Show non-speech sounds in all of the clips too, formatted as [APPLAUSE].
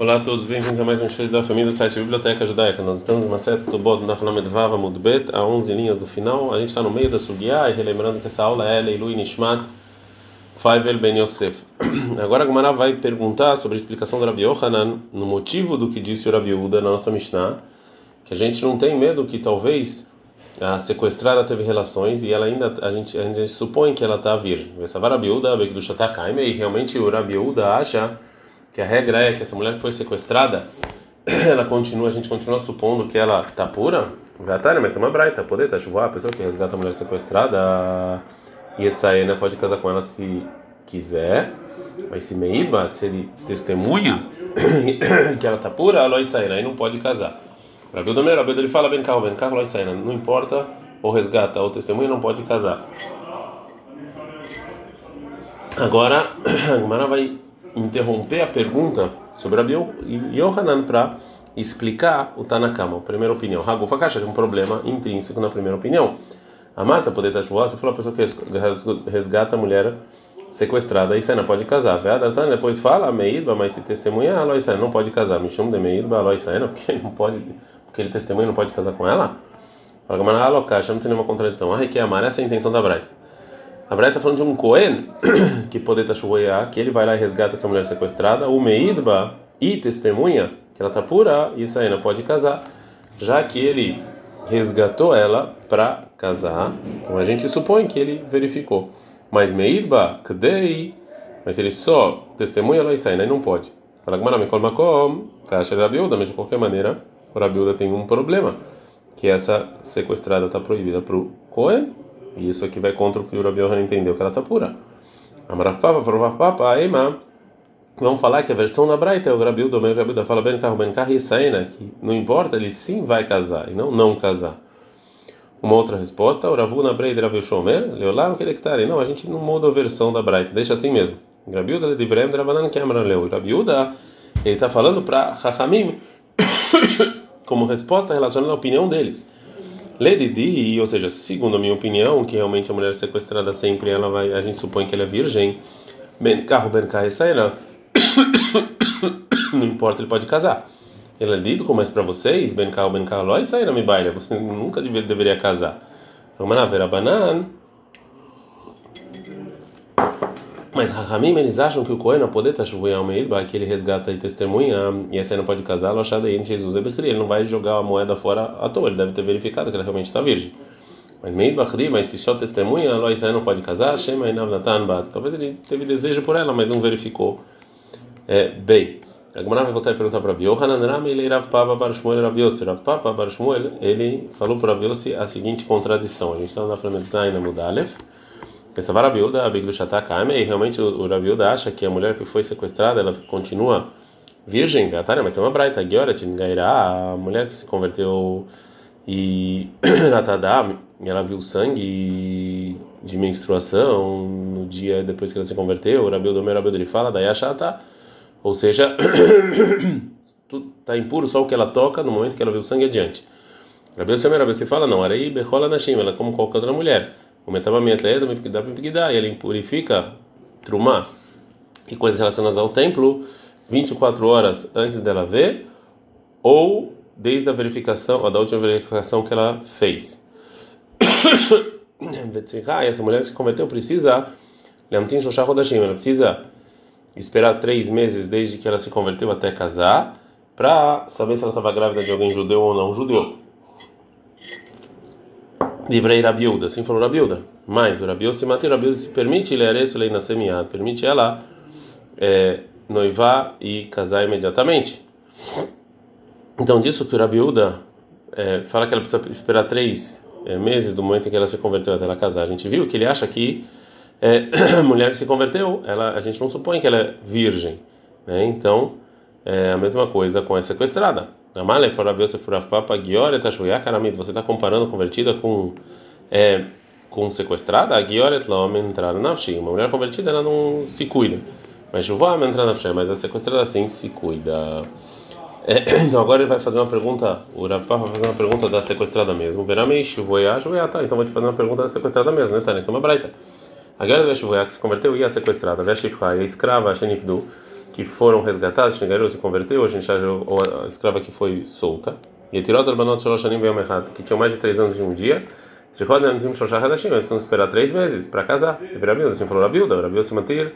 Olá a todos, bem-vindos a mais um show da família do site Biblioteca Judaica. Nós estamos numa seta do Bod na Medvava Mudbet, a 11 linhas do final. A gente está no meio da Sugiá e relembrando que essa aula é Leilu Nishmat Faivel Ben Yosef. [CLEARS THROAT] Agora a Gumara vai perguntar sobre a explicação do Rabi Yohanan no motivo do que disse o Rabi Uda na nossa Mishnah, que a gente não tem medo que talvez a sequestrada teve relações e ela ainda a gente, a gente supõe que ela está virgem. Essa Rabi Uda, e realmente o Rabi Uda acha que a regra é que essa mulher que foi sequestrada, [CLEARS THROAT] ela continua, a gente continua supondo que ela está pura, Vatana, mas tem uma braita, poder tá chuvar, a pessoa que resgata a mulher sequestrada, e essa Ena pode casar com ela se quiser, mas se Meiba, se ele testemunha [CLEARS THROAT] que ela está pura, ela Isaena, aí não pode casar. Rabi Domer, Rabi ele fala bem carro, bem carro, Isaena, não importa, ou resgata ou testemunha, não pode casar. Agora, [CLEARS THROAT] a Gemara vai interromper a pergunta sobre Rabi Yohanan para explicar o Tanakama, a primeira opinião. Ragufa Kasha tem um problema intrínseco na primeira opinião. A Marta poder estar chuvosa, você falou a pessoa que resgata a mulher sequestrada, aí não pode casar. Veadatan depois fala, Meidba, mas se testemunha, Aloisana não pode casar. Chama de Meidba, Aloisana, porque não pode, porque ele testemunha não pode casar com ela? Fala, mas Alokasha, não tem nenhuma contradição. Ah, que amar, essa é a intenção da Braita. A Braita está falando de um Cohen [COUGHS] que poder tashuvoiar, que ele vai lá e resgata essa mulher sequestrada, o Meidba e testemunha que ela está pura, aí não pode casar, já que ele resgatou ela para casar. Então a gente supõe que ele verificou. Mas Meidba, Kdei, mas ele só testemunha lá e né? não pode. Me colma com de mas de qualquer maneira, o Rabiuda tem um problema, que essa sequestrada está proibida para o Cohen e isso aqui vai contra o que o Rabi Yohanan entendeu, que ela está pura. Amarafava, Farovapapa, Aima. Vamos falar que a versão da Braita é o Rabildo, o Rabildo fala bem carro, bem carro e Saina, que não importa, ele sim vai casar e não não casar. Uma outra resposta, o Ravu na Braita Rav Shomer, Leolam ele Não, a gente não muda a versão da Braita, deixa assim mesmo. Rabilda de Ibrahim Drabanan Cameron Leu. Rabilda, ele está falando para Hachamim [COUGHS] como resposta relacionada à opinião deles. Ledidi, ou seja, segundo a minha opinião, que realmente a mulher sequestrada sempre ela vai, a gente supõe que ela é virgem. Ben carro ben sairá. [COUGHS] Não importa, ele pode casar. Ele é lido, mas para vocês, ben carro ben carro me baila. Você nunca deveria casar. Vamos lá, ver a banana. Mas Rahamim, eles acham que o Cohen, a poder estar chovendo que ele resgata e testemunha, e essa aí não pode casar, lo achado aí Jesus Ele não vai jogar a moeda fora à toa, ele deve ter verificado que ela realmente está virgem. Mas Meid Bachri, mas se só testemunha, lo aí não pode casar. Talvez ele teve desejo por ela, mas não verificou. É, bem, a Gemara vai voltar e perguntar para Rami, ele ele falou para Rav a seguinte contradição. A gente está na Flamengo Zaina Mudalef. Pensava Rabiuda, Abiglushatá Kame, e realmente o Rabiuda acha que a mulher que foi sequestrada, ela continua virgem, Gatara, mas tem uma braita, Giorat, Gairá, a mulher que se converteu e [CLEARS THROAT] Natadá, ela viu sangue de menstruação no dia depois que ela se converteu, o Rabiuda, o meu Rabiuda, ele fala, daí achata, ou seja, [CLEARS THROAT] está impuro só o que ela toca no momento que ela viu sangue adiante. Rabiuda, o meu Rabiuda, fala, não, Araí, Bechola Nashim, ela é como qualquer outra mulher. Ele impurifica trumá e coisas relacionadas ao templo 24 horas antes dela ver ou desde a verificação, a da última verificação que ela fez. essa mulher que se converteu precisa ela precisa esperar três meses desde que ela se converteu até casar para saber se ela estava grávida de alguém judeu ou não judeu. Livrei Rabiuda, assim falou Rabiuda. Mas o Rabiuda se mantém, Rabiuda se permite ele era lei na semiada, permite ela é, noivar e casar imediatamente. Então disso que o Rabiuda é, fala que ela precisa esperar três é, meses do momento em que ela se converteu até ela casar. A gente viu que ele acha que é, [CLEARS THROAT] mulher que se converteu, ela, a gente não supõe que ela é virgem, né? Então é a mesma coisa com a sequestrada. Amale Você está comparando convertida com é, com sequestrada? A Lom entrar nafshi. Uma mulher convertida ela não se cuida. Mas entrar nafshi. Mas a sequestrada sim se cuida. É, [COUGHS] então agora ele vai fazer uma pergunta. O Rav vai fazer uma pergunta da sequestrada mesmo. Veramei Shuvoyah Shuvoyah. Tá, então vou te fazer uma pergunta da sequestrada mesmo, né, Tânia? Então uma braita. A Gioret que se converteu e a sequestrada. Veshifra, a escrava, a. que foram resgatados, chegaram se converteu, a gente ou a escrava que foi solta. E tirou do Banot Shaloshanim errado, que tinham mais de três anos de um dia. Se não tínhamos Shoshah Hadashim, eles vão esperar três meses para casar. E Rabilda, assim falou Rabilda, Rabilda se manter.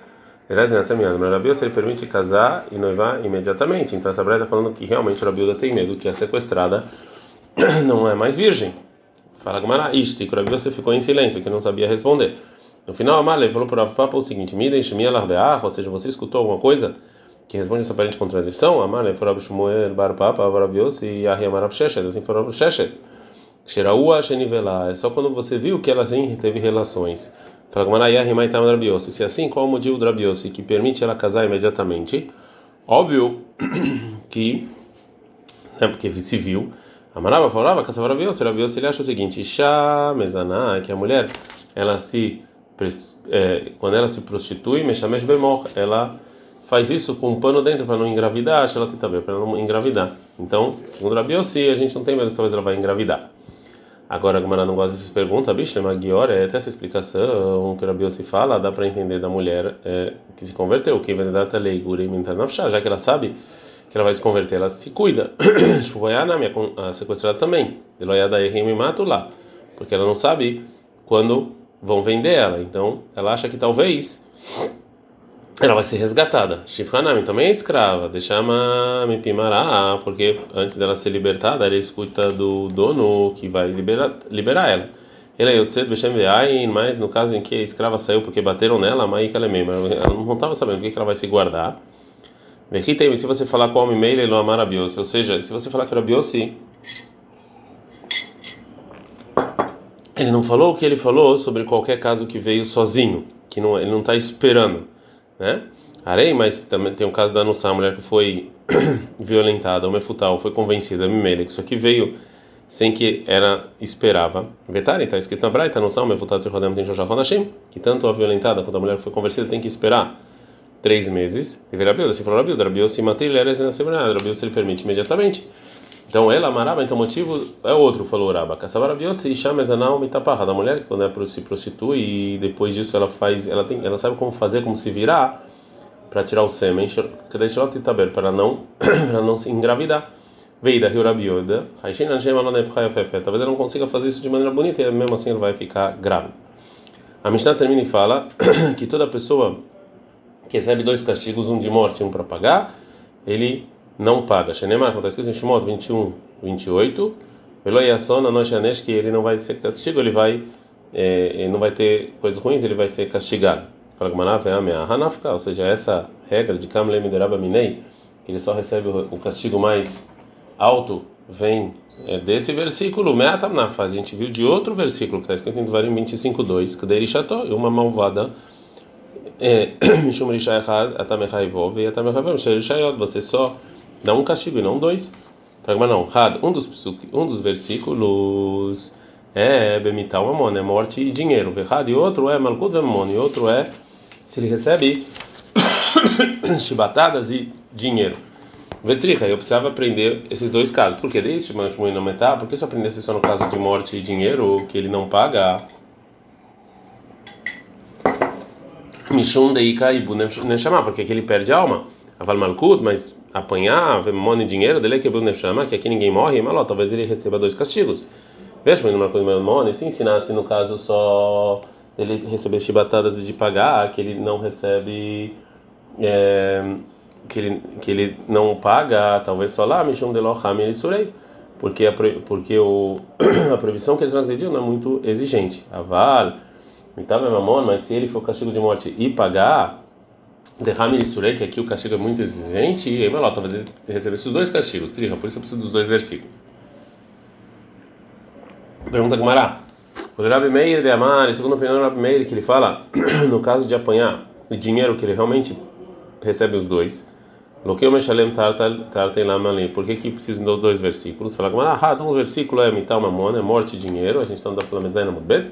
Aliás, nessa minha, Rabilda ele permite casar e noivar imediatamente. Então essa Braita está falando que realmente Rabilda tem medo que a sequestrada [COUGHS] não é mais virgem. Fala Gamara, isto, e Rabilda ficou em silêncio, que não sabia responder. No final, Amalei falou para o Papa o seguinte: Mida enxumia larbear, ou seja, você escutou alguma coisa que responde essa aparente contradição? Amalei falou para Shmuel bar Papa, Rabios e Ahiamarav Sheshet, assim falou Sheshet. Xeraua Shenivelá, é só quando você viu que ela sim teve relações. Fala Rabios. Se assim, qual o motivo do Rabios que permite ela casar imediatamente? Óbvio [CLEARS THROAT] que, né, porque se viu. Amarava falava, caçava Rabios, Rabios ele acha o seguinte: Shá Mezaná, que a mulher, ela se é, quando ela se prostitui, ela faz isso com um pano dentro para não engravidar, ela tenta ver para não engravidar. Então, segundo Rabi Yossi, a gente não tem medo que talvez ela vai engravidar. Agora, a Gamara não gosta dessas perguntas, bicho, Magior, é até essa explicação que o Rabi fala, dá para entender da mulher é, que se converteu, que vai dar lei já que ela sabe que ela vai se converter, ela se cuida. [COUGHS] Chuvoyana, a sequestrada também. Deloyada me lá, porque ela não sabe quando vão vender ela. Então, ela acha que talvez ela vai ser resgatada. Shifranami também é escrava. Deixama me pimará, porque antes dela ser libertada, ela escuta do dono que vai liberar, liberar ela. Ele é Yotzet Beshem mas no caso em que a escrava saiu porque bateram nela, mas ela é mesmo. Ela não estava sabendo por que ela vai se guardar. Se você falar com o homem meio, ele não amar ou seja, se você falar que era Biossi, ele não falou o que ele falou sobre qualquer caso que veio sozinho, que não, ele não está esperando, né? Arei, mas também tem o caso da Nussá, a mulher que foi violentada, uma mefutal, foi convencida, Mimele, que isso aqui veio sem que era esperava. Vetari, está escrito na Braita, Nussá, uma mefutal, tem Joshachonashim, que tanto a violentada quanto a mulher que foi convencida tem que esperar três meses. Deverá Rabiuda, se for Rabiuda, Rabiuda se matar, ele era na semana, Rabiuda se ele permite imediatamente. Então ela amarava, então o motivo é outro, falou Raba. Caçava e chama Ezanal Mitaparra, da mulher que quando ela se prostitui e depois disso ela faz, ela tem, ela sabe como fazer, como se virar para tirar o sêmen, para não [CLEARS THROAT] para não se engravidar. Veida Rio Rabioda, talvez ela não consiga fazer isso de maneira bonita e mesmo assim ela vai ficar grávida. A Mishnah termina e fala [CLEARS THROAT] que toda pessoa que recebe dois castigos, um de morte e um para pagar, ele não paga. Shenemar, como está escrito em Shimot 21, 28, Veloyasona Noshanesh, que ele não vai ser castigo, ele vai, é, ele não vai ter coisas ruins, ele vai ser castigado. Fala ou seja, essa regra de Kamle Mideraba Minei, que ele só recebe o castigo mais alto, vem é, desse versículo, Meatamnaf. A gente viu de outro versículo que está escrito em Devarim 25.2, que Derisható, uma malvada. [CLEARS THROAT] Mishum Rishayachad, Atamechaivov e você só Dá um castigo e não dois. Pragma não. Had, um dos, um dos versículos é Bemital Mamon, é morte e dinheiro. Verrad, e outro é Malkut Mamon, e outro é se ele recebe [COUGHS] chibatadas e dinheiro. Vetricha, eu precisava aprender esses dois casos. Por que deixe, mas não metal? Por que se eu aprendesse só no caso de morte e dinheiro, que ele não paga? Mishum deika e chamar, porque aqui ele perde a alma. Aval Malkut, mas apanhar, money dinheiro dele que é que aqui ninguém morre, mas talvez ele receba dois castigos. Veja, mas numa coisa money, se ensinasse no caso só ele receber chibatadas e de pagar, que ele não recebe é, que ele que ele não paga, talvez só lá Mishum de Loham surei, porque a, porque o a proibição que ele transgrediu não é muito exigente. Aval, mitava mamon, mas se ele for castigo de morte e pagar Derrame Isurei, que aqui o castigo é muito exigente, e Emaló, talvez ele recebesse os dois castigos, triha, por isso eu preciso dos dois versículos. Pergunta Gumará. O Rabi Meir de Amar, segundo a opinião do Rabi Meir, que ele fala, [CLEARS THROAT] no caso de apanhar o dinheiro que ele realmente recebe os dois, no que o Meshalem Tartem Lamalim, por que que precisa dos dois versículos? Fala Gumará, ah, um versículo é Mital Mamon, é morte e dinheiro, a gente está andando pela Medzaina Mudbet.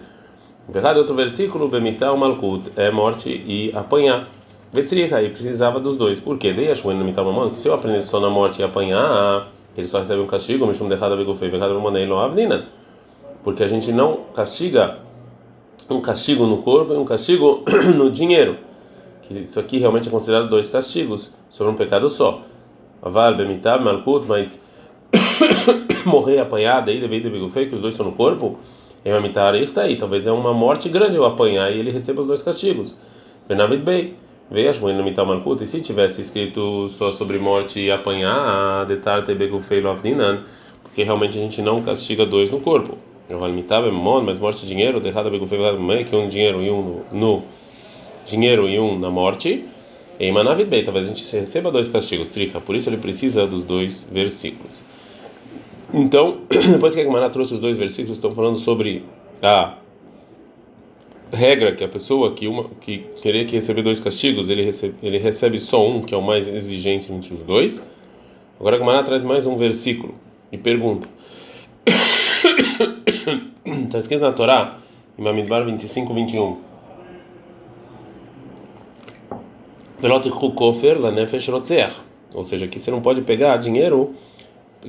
Verdade, outro versículo, Bemital Malkut, é morte e apanhar. Vetzriha, e precisava dos dois. Por quê? Dei a Shmuel no que se eu aprender só na morte e apanhar, ele só recebe um castigo, me chamo de errado, begufei, errado, manei, não avnina. Porque a gente não castiga um castigo no corpo e um castigo [CLEARS THROAT] no dinheiro. isso aqui realmente é considerado dois castigos sobre um pecado só. Aval, Bemitab, Malkut, mas [COUGHS] morrer apanhado aí, deveria ter que os dois estão no corpo, é uma está aí. Talvez é uma morte grande eu apanhar e ele receba os dois castigos. Benavid Bey. Veja, no Mital Malkut, e se tivesse escrito só sobre morte e apanhar, detar Tebegufei Lovdinan, porque realmente a gente não castiga dois no corpo. Mas morte e dinheiro, derrada Begufei que um dinheiro e um no, no dinheiro e um na morte. E Manavid Bey, talvez a gente receba dois castigos, trica, por isso ele precisa dos dois versículos. Então, [CLEARS THROAT] depois que a Gemara trouxe os dois versículos, estão falando sobre a regra que a pessoa que uma que teria que receber dois castigos, ele recebe, ele recebe só um, que é o mais exigente entre os dois. Agora a Gemara traz mais um versículo e pergunta: Está [COUGHS] escrito na Torá, em Mamidbar 25, 21. Ou seja, que você não pode pegar dinheiro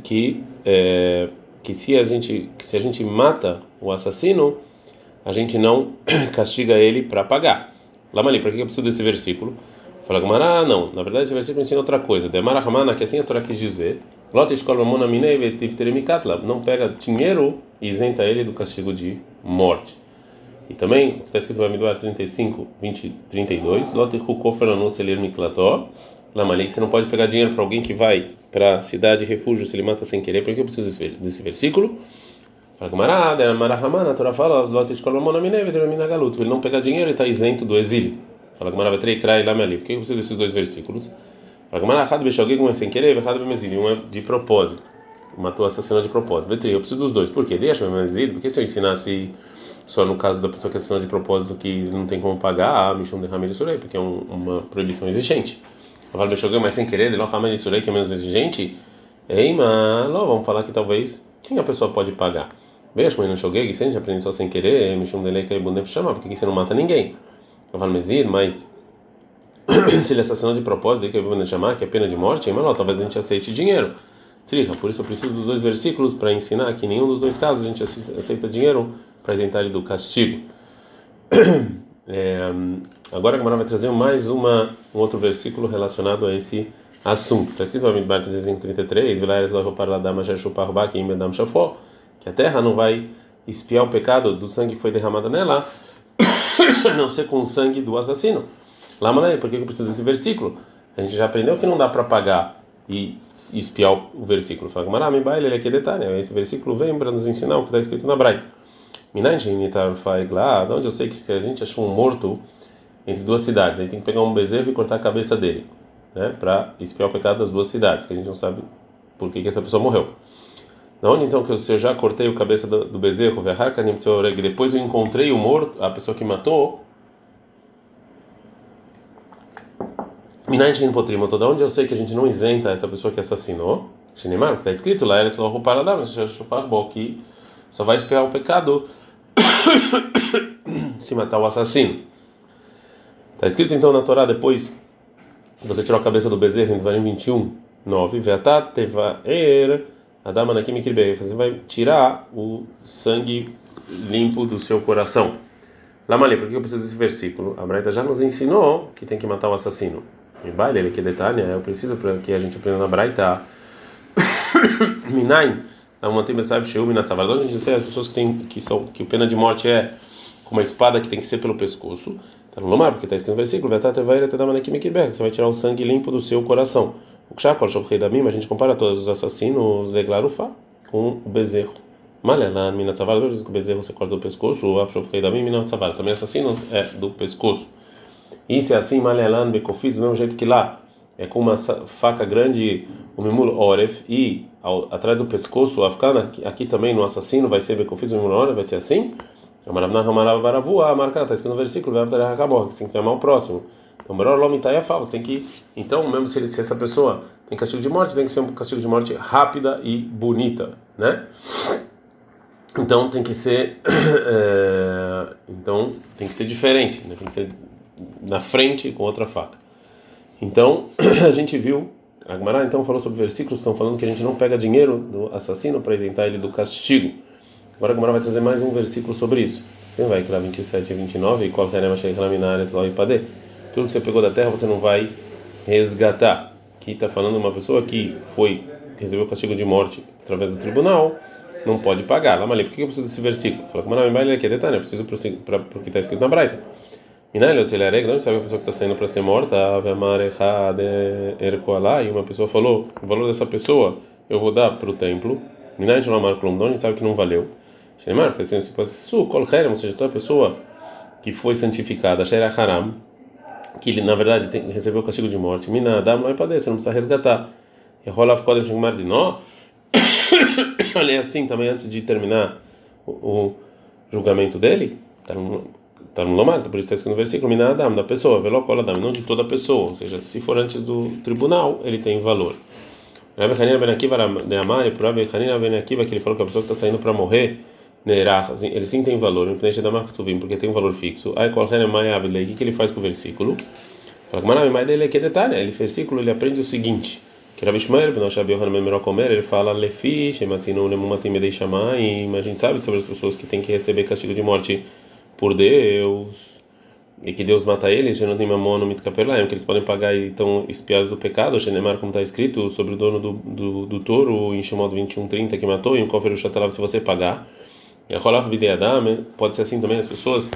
que é, que se a gente que se a gente mata o assassino a gente não [CLEARS THROAT] castiga ele para pagar. Lamali, para que eu preciso desse versículo? Fala Gamara, não. Na verdade, esse versículo ensina outra coisa. Demara Ramana, que assim a Torá quis dizer. Não pega dinheiro e isenta ele do castigo de morte. E também, está escrito no Amiduar 35, 20, 32, Lote Hukoferanu Selir que você não pode pegar dinheiro para alguém que vai para a cidade refúgio se ele mata sem querer. Por que eu preciso desse versículo? Fala a ele não pega dinheiro e está isento do exílio. Fala. Por que eu preciso desses dois versículos? Um é sem querer, um é de propósito. Matou assassinou de propósito. Eu preciso dos dois. Por quê? Deixa Bemezílio, porque se eu ensinasse só no caso da pessoa que assassinou de propósito que não tem como pagar, ah, Mishum de Ramir Surei, porque é um, uma proibição exigente. Fala Bechogeg, mas sem querer, de Lo Ramir Surei, que é menos exigente. Eima, vamos falar que talvez sim a pessoa pode pagar. Veja, mas não joguei, se a gente aprende só sem querer, me chama dele que bom chamar, porque você não mata ninguém. Eu falo, Mesid, mas [CLEARS THROAT] se ele assassinou de propósito, que bom chamar, que é pena de morte, mas talvez a gente aceite dinheiro. Trica, por isso eu preciso dos dois versículos para ensinar que em nenhum dos dois casos a gente aceita dinheiro para isentar ele do castigo. [CLEARS THROAT] É, agora a Gamara vai trazer mais uma, um outro versículo relacionado a esse assunto. Está escrito no Midbar 33, Vilayas Lohoparladama Shashuparbaki Imedam Shafó que a terra não vai espiar o pecado do sangue que foi derramado nela, a [COUGHS] não ser com o sangue do assassino. Lá, mano, por que eu preciso desse versículo? A gente já aprendeu que não dá para pagar e espiar o versículo. Fala, Marami baile, ele aqui detalhe. Esse versículo vem para nos ensinar o que está escrito na Braita. lá, onde eu sei que se a gente achou um morto entre duas cidades, aí tem que pegar um bezerro e cortar a cabeça dele, né, para espiar o pecado das duas cidades, que a gente não sabe por que, que essa pessoa morreu. Na onde então que eu já cortei a cabeça do, do bezerro, depois eu encontrei o morto, a pessoa que matou. Minayin Potrimo, toda onde eu sei que a gente não isenta essa pessoa que assassinou. Shinemar, que está escrito lá, eles vão para dar, mas que só vai esperar o pecado [COUGHS] se matar o assassino. Está escrito então na Torá, depois você tirou a cabeça do bezerro em Devarim 21, 9, Veatat Tevaer você vai tirar o sangue limpo do seu coração. Lamali, por que eu preciso desse versículo? A Braita já nos ensinou que tem que matar o assassino. E baile, ele que detalhe, eu preciso para que a gente aprenda na Braita. Minain, a gente diz as pessoas que têm que são que o pena de morte é com uma espada que tem que ser pelo pescoço. Tá no Lomar, porque está escrito no versículo, você vai tirar o sangue limpo do seu coração. O Kshapor Shofrei Damim, a gente compara todos os assassinos de Glarufa com o bezerro. Malena, Minatzavar, que o bezerro você corta do pescoço, o Afshofrei Damim, Minatzavar, também assassinos é do pescoço. E se é assim, Malelan, Bekofiz, do mesmo jeito que lá, é com uma faca grande, o Mimul Oref, e ao, atrás do pescoço, o Afkana, aqui, também no assassino vai ser Bekofiz, o Mimul Oref, vai ser assim? Amaravna, Amaravaravu, a marca, está escrito no versículo, vai acabou, que se tem que o próximo. Então, melhor lomitai é falso. Tem que, então, mesmo se, ele, se essa pessoa tem castigo de morte, tem que ser um castigo de morte rápida e bonita, né? Então tem que ser, é, [COUGHS] então tem que ser diferente, né? tem que ser na frente com outra faca. Então [COUGHS] a gente viu, a Gemara então falou sobre versículos, estão falando que a gente não pega dinheiro do assassino para isentar ele do castigo. Agora a Gemara vai trazer mais um versículo sobre isso. Você vai, que 27 e 29, e qual que é a Padê? Tudo que você pegou da terra você não vai resgatar. Aqui está falando uma pessoa que foi recebeu castigo de morte através do tribunal, não pode pagar. Lá, por que eu preciso desse versículo? Fala, como não é que é detalhe, eu preciso para porque está escrito na Braita. Minalho, se ele é não sabe a pessoa que está saindo para ser morta, e uma pessoa falou, o valor dessa pessoa eu vou dar para o templo. Minalho, não marca o sabe que não valeu. Shemar, está dizendo se su, kol ou seja, toda pessoa que foi santificada, Shera Haram, que ele na verdade tem, recebeu o castigo de morte, Mina não é para você não precisa resgatar. E rola ficou de chamar de nó. [COUGHS] Falei assim também antes de terminar o, o julgamento dele. Tá no, tá Lomar, por isso está escrito no versículo: Mina Adam, da pessoa, Velocola Adam, não de toda pessoa. Ou seja, se for antes do tribunal, ele tem valor. Rabbi Hanina Ben Akiva de Amari, por Rabbi Hanina Ben Akiva, que ele falou que a pessoa que está saindo para morrer ele sim tem valor, independente da marca subim, porque tem um valor fixo. Aí qual é o que ele faz com o versículo? Mais dele é que detalhe, ele versículo ele aprende o seguinte, que Rabi Shmuel, nós sabemos comer, ele fala lefi, shematzinu lemumatim medei shamai, mas a gente sabe sobre as pessoas que têm que receber castigo de morte por Deus. E que Deus mata eles, já não tem mamon no mitkaperlaim, que eles podem pagar e estão espiados do pecado, como está escrito, sobre o dono do, do, do touro, em Shemot 21:30 que matou, e um cofre o se você pagar. E a Rolaf pode ser assim também as pessoas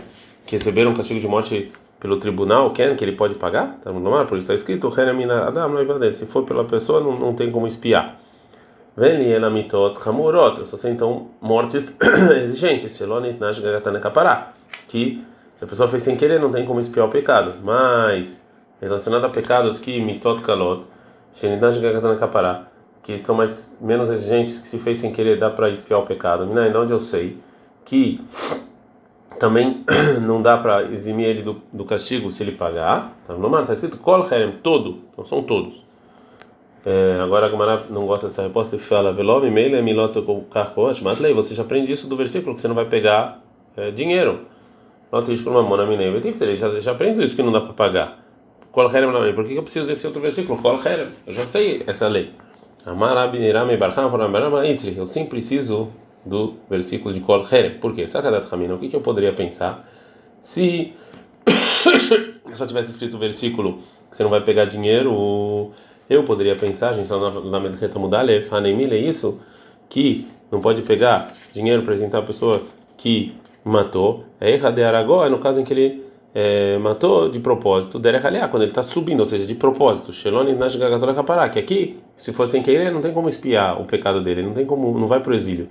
que receberam castigo de morte pelo tribunal, querem que ele pode pagar? Tá no mar, por isso está escrito, Adam, se for pela pessoa, não, não tem como espiar. Vem elamitot hamurot, só sei então mortes [CLEARS THROAT] exigentes, que se a pessoa fez sem querer, não tem como espiar o pecado. Mas relacionado a pecados que mitot kalot, shenit gagatana que são mais menos exigentes que se fez sem querer dá para espiar o pecado. Mina, onde eu sei que também [CLEARS THROAT] não dá para eximir ele do, do, castigo se ele pagar. Tá está escrito kol todo, não são todos. É, agora a Gamara não gosta dessa resposta e fala velov meile milot karkosh matlei. Você já aprende isso do versículo que você não vai pegar é, dinheiro. Já já aprende isso que não dá para pagar. Kol herem Por que eu preciso desse outro versículo? Kol. Eu já sei essa lei. Eu sim preciso do versículo de Kol Herem. Por quê? Sakadat Hamina. O que, eu poderia pensar se [COUGHS] só tivesse escrito o versículo que você não vai pegar dinheiro? Eu poderia pensar, a gente na Medreta Mudalev, Hanemile, é isso? Que não pode pegar dinheiro para apresentar a pessoa que matou. É Errade Aragó, é no caso em que ele é, matou de propósito, Derechaliá, quando ele está subindo, ou seja, de propósito, Sheloni Nashgagatora Kapará, que aqui, se for sem querer, não tem como espiar o pecado dele, não tem como, não vai para o exílio.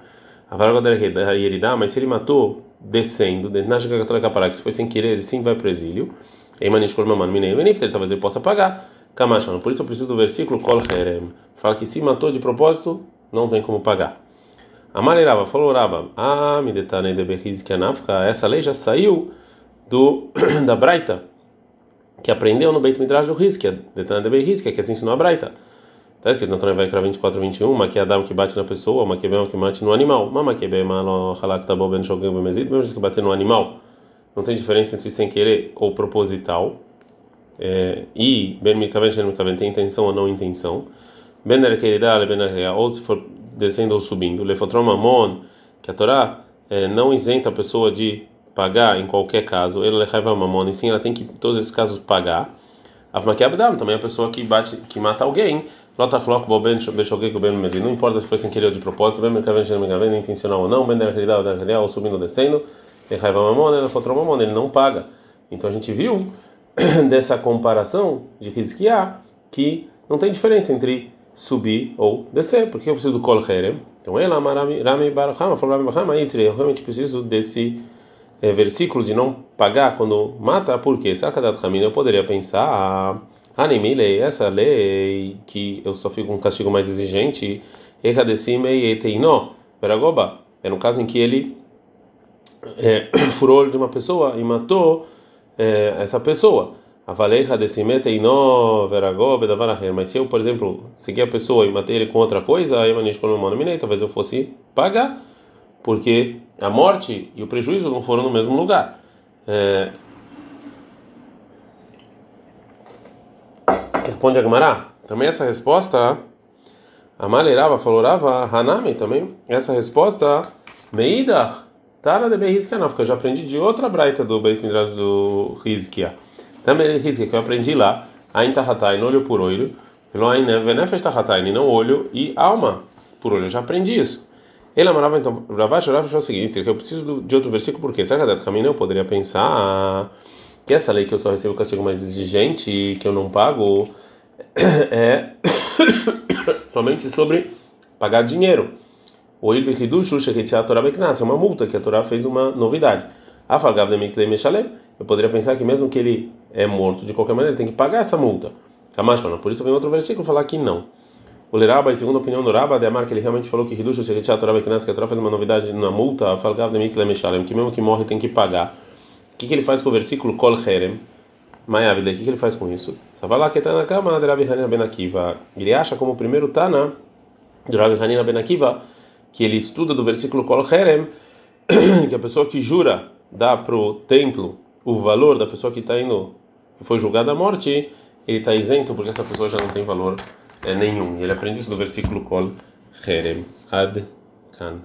Mas se ele matou descendo, Nashgagatora Kapará, que se foi sem querer, ele sim vai para o exílio. Talvez ele possa pagar. Kamashman, por isso eu preciso do versículo Kol Herem. Fala que se matou de propósito, não tem como pagar. Amarelava, falou Raba, ah, me detanei de Behiz que essa lei já saiu do [CLEARS THROAT] da Braita, que aprendeu no Beit Midrash do Rizkia, detalhe de Beit Rizkia, que assim ensinou a Braita. Está escrito na Torá Vaikra 24, 21, uma que é Adam que bate na pessoa, uma que é que bate no animal. Uma que é malo halak tabo ben shogem ben mezid, mesmo que bater no animal. Não tem diferença entre sem querer ou proposital. É, e ben mikaven shen mikaven tem intenção ou não intenção. Ben erkeridá ben ou se for descendo ou subindo. Lefotrom mamon, que a Torá é, não isenta a pessoa de pagar em qualquer caso, ele leva mamona, e sim, ela tem que, em todos esses casos, pagar. Avmakiabdam, também a pessoa que bate, que mata alguém, Lotachlok, Boben, Bechogek, Ben Mezi, não importa se foi sem querer ou de propósito, Ben Merkaven, Ben intencional ou não, Ben Derrida, Derrida, ou subindo ou descendo, ele raiva mamona, ele fotrou mamona, ele não paga. Então a gente viu [COUGHS] dessa comparação de Rizkiah que não tem diferença entre subir ou descer, porque eu preciso do Kol Herem. Então ela, Rami Barahama, falou Rami Barahama, eu realmente preciso desse é, versículo de não pagar quando mata, por quê? Sakadat Hamina, eu poderia pensar, Animilei, essa lei que eu só fico um castigo mais exigente, Erradecimei Eteinó, Veragoba, é no caso em que ele é, [CLEARS THROAT] furou o olho de uma pessoa e matou é, essa pessoa. Mas se eu, por exemplo, seguir a pessoa e matei ele com outra coisa, aí talvez eu fosse pagar porque a morte e o prejuízo não foram no mesmo lugar. É... Responde a Gemara. Também essa resposta, a Malerava falou Rava, Hanami também, essa resposta, Meidach, Tara de Behizkianov, que eu já aprendi de outra braita do Beit Midrash do Rizkia. Também diz que eu aprendi lá, Ain Tahatain, olho por olho, pelo Ain Venefesh Tahatain, não olho e alma por olho. Eu já aprendi isso. Ele amarava então, Ravash Rav o seguinte, que eu preciso de outro versículo, porque será que caminho eu poderia pensar que essa lei que eu só recebo castigo mais exigente que eu não pago é somente sobre pagar dinheiro. O é uma multa que a Torá fez uma novidade. Eu poderia pensar que mesmo que ele é morto, de qualquer maneira, ele tem que pagar essa multa. Por isso vem outro versículo falar que não. O Leraba, segundo a opinião do Raba, de Amar, que ele realmente falou que Hidush Sheketiá Torá Beknas, que a Torá fez uma novidade na multa, Afagav de Miklei Meshalem, que mesmo que morre tem que pagar. O que, que ele faz com o versículo Kol Herem? Maiavile, o que, que ele faz com isso? Savalá que está na cama de Rabi Hanina Ben Akiva. Ele acha como o primeiro Tana de Rabi Hanina Ben Akiva que ele estuda do versículo Kol Herem, [COUGHS] que a pessoa que jura dá para o templo o valor da pessoa que está indo, que foi julgada à morte, ele está isento porque essa pessoa já não tem valor é, nenhum. Ele aprende isso do versículo Kol Herem. Ad Kan.